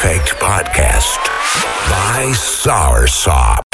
Effect Podcast by Soursop.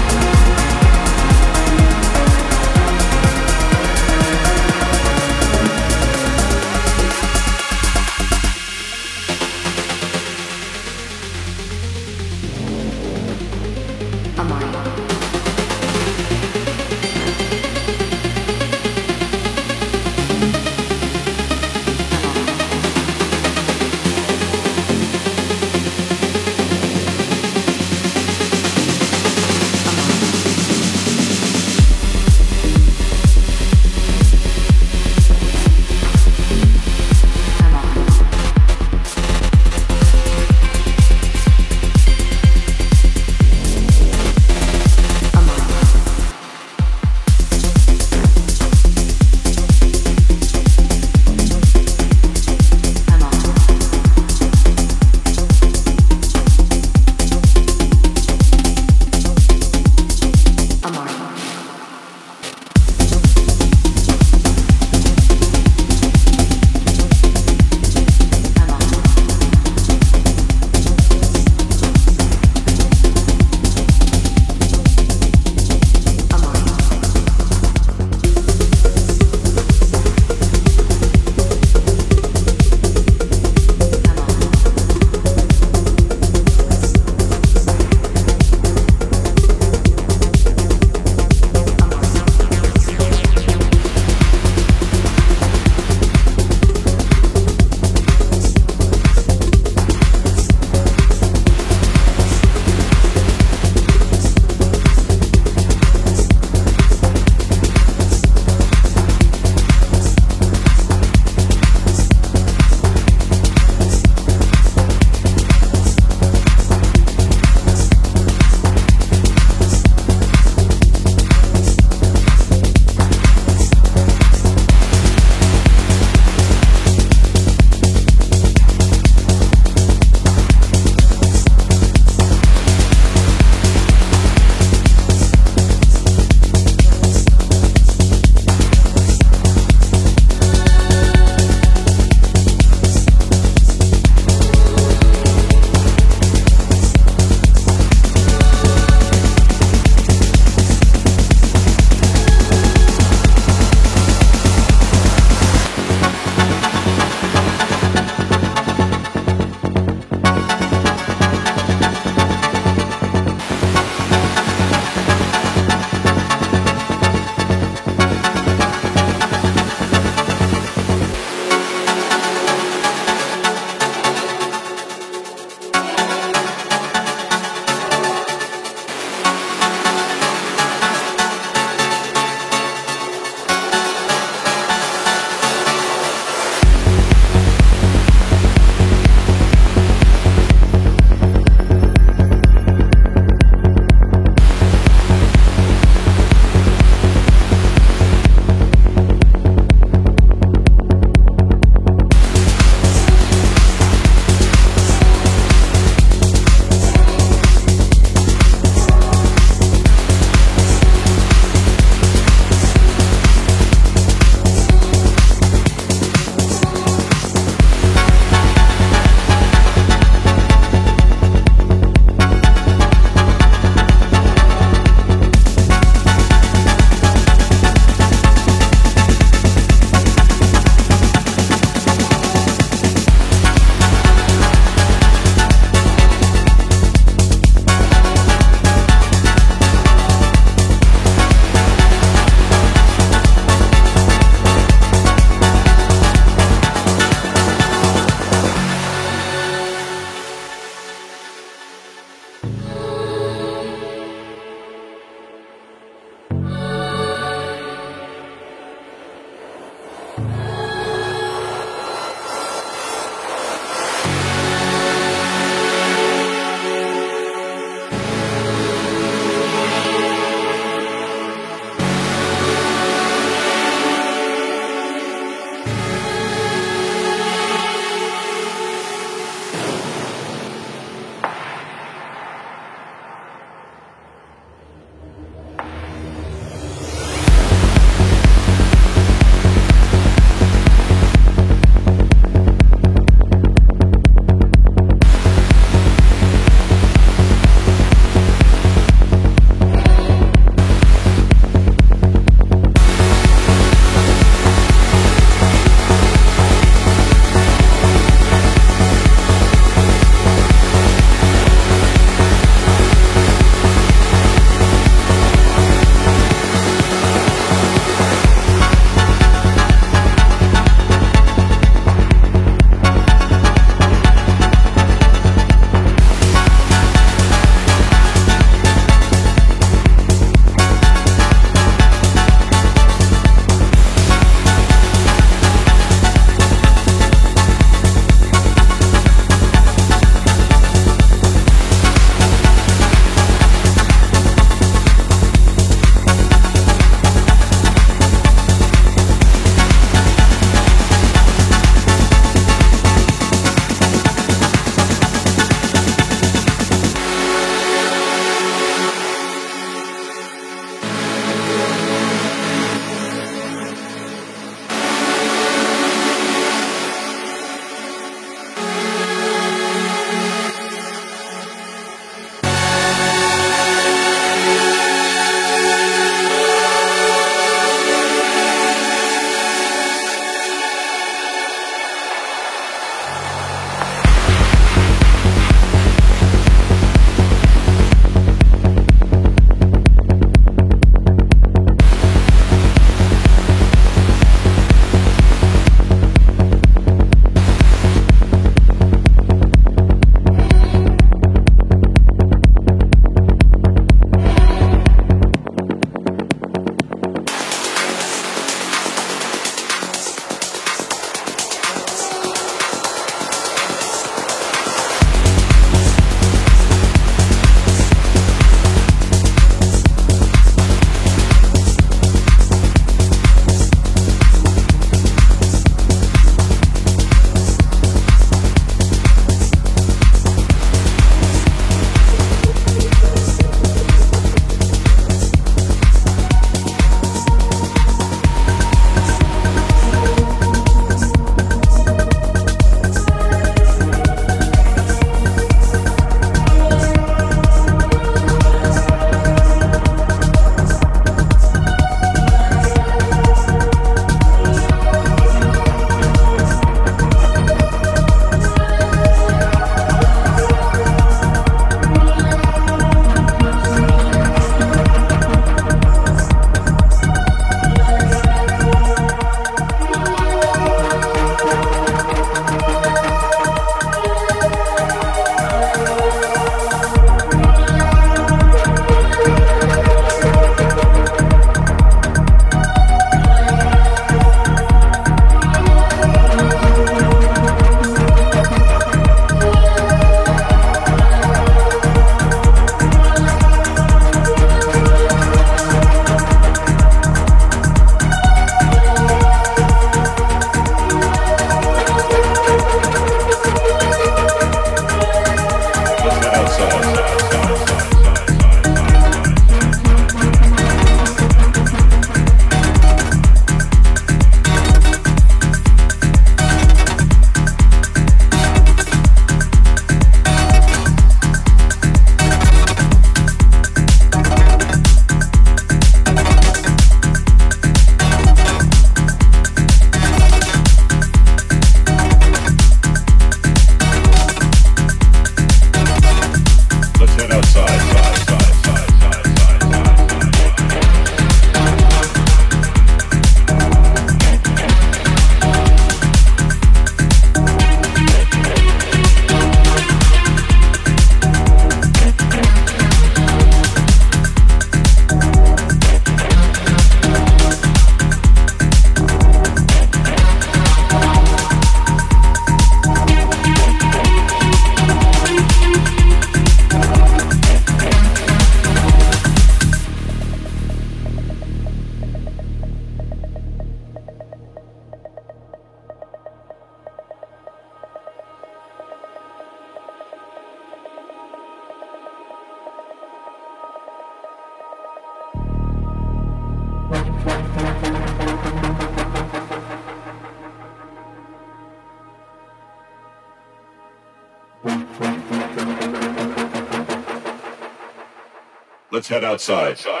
Let's outside.